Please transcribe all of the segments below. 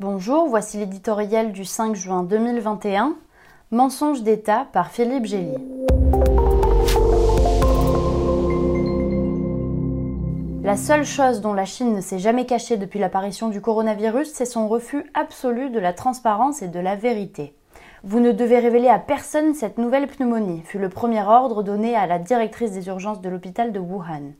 Bonjour, voici l'éditorial du 5 juin 2021. Mensonge d'État par Philippe Gély. La seule chose dont la Chine ne s'est jamais cachée depuis l'apparition du coronavirus, c'est son refus absolu de la transparence et de la vérité. Vous ne devez révéler à personne cette nouvelle pneumonie, fut le premier ordre donné à la directrice des urgences de l'hôpital de Wuhan.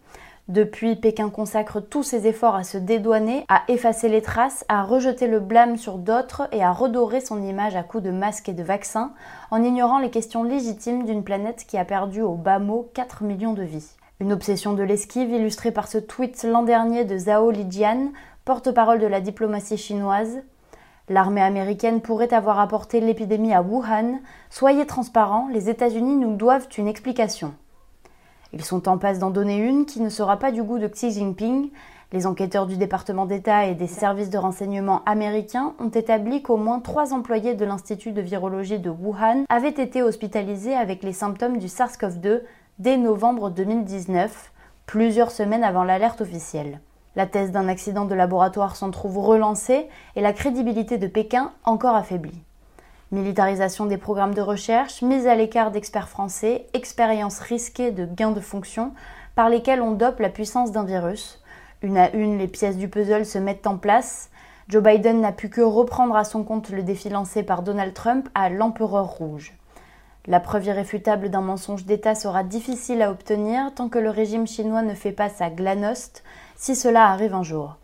Depuis, Pékin consacre tous ses efforts à se dédouaner, à effacer les traces, à rejeter le blâme sur d'autres et à redorer son image à coups de masques et de vaccins, en ignorant les questions légitimes d'une planète qui a perdu au bas mot 4 millions de vies. Une obsession de l'esquive illustrée par ce tweet l'an dernier de Zhao Lijian, porte-parole de la diplomatie chinoise. L'armée américaine pourrait avoir apporté l'épidémie à Wuhan. Soyez transparents, les États-Unis nous doivent une explication. Ils sont en passe d'en donner une qui ne sera pas du goût de Xi Jinping. Les enquêteurs du département d'État et des services de renseignement américains ont établi qu'au moins trois employés de l'Institut de virologie de Wuhan avaient été hospitalisés avec les symptômes du SARS-CoV-2 dès novembre 2019, plusieurs semaines avant l'alerte officielle. La thèse d'un accident de laboratoire s'en trouve relancée et la crédibilité de Pékin encore affaiblie. Militarisation des programmes de recherche, mise à l'écart d'experts français, expériences risquées de gains de fonction par lesquelles on dope la puissance d'un virus. Une à une, les pièces du puzzle se mettent en place. Joe Biden n'a pu que reprendre à son compte le défi lancé par Donald Trump à l'empereur rouge. La preuve irréfutable d'un mensonge d'État sera difficile à obtenir tant que le régime chinois ne fait pas sa glanost, si cela arrive un jour.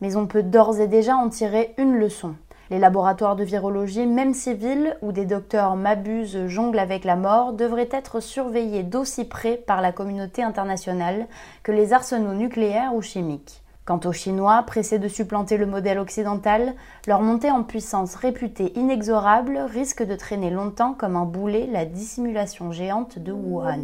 Mais on peut d'ores et déjà en tirer une leçon. Les laboratoires de virologie, même civils, où des docteurs m'abusent, jonglent avec la mort, devraient être surveillés d'aussi près par la communauté internationale que les arsenaux nucléaires ou chimiques. Quant aux Chinois, pressés de supplanter le modèle occidental, leur montée en puissance réputée inexorable risque de traîner longtemps comme un boulet la dissimulation géante de Wuhan.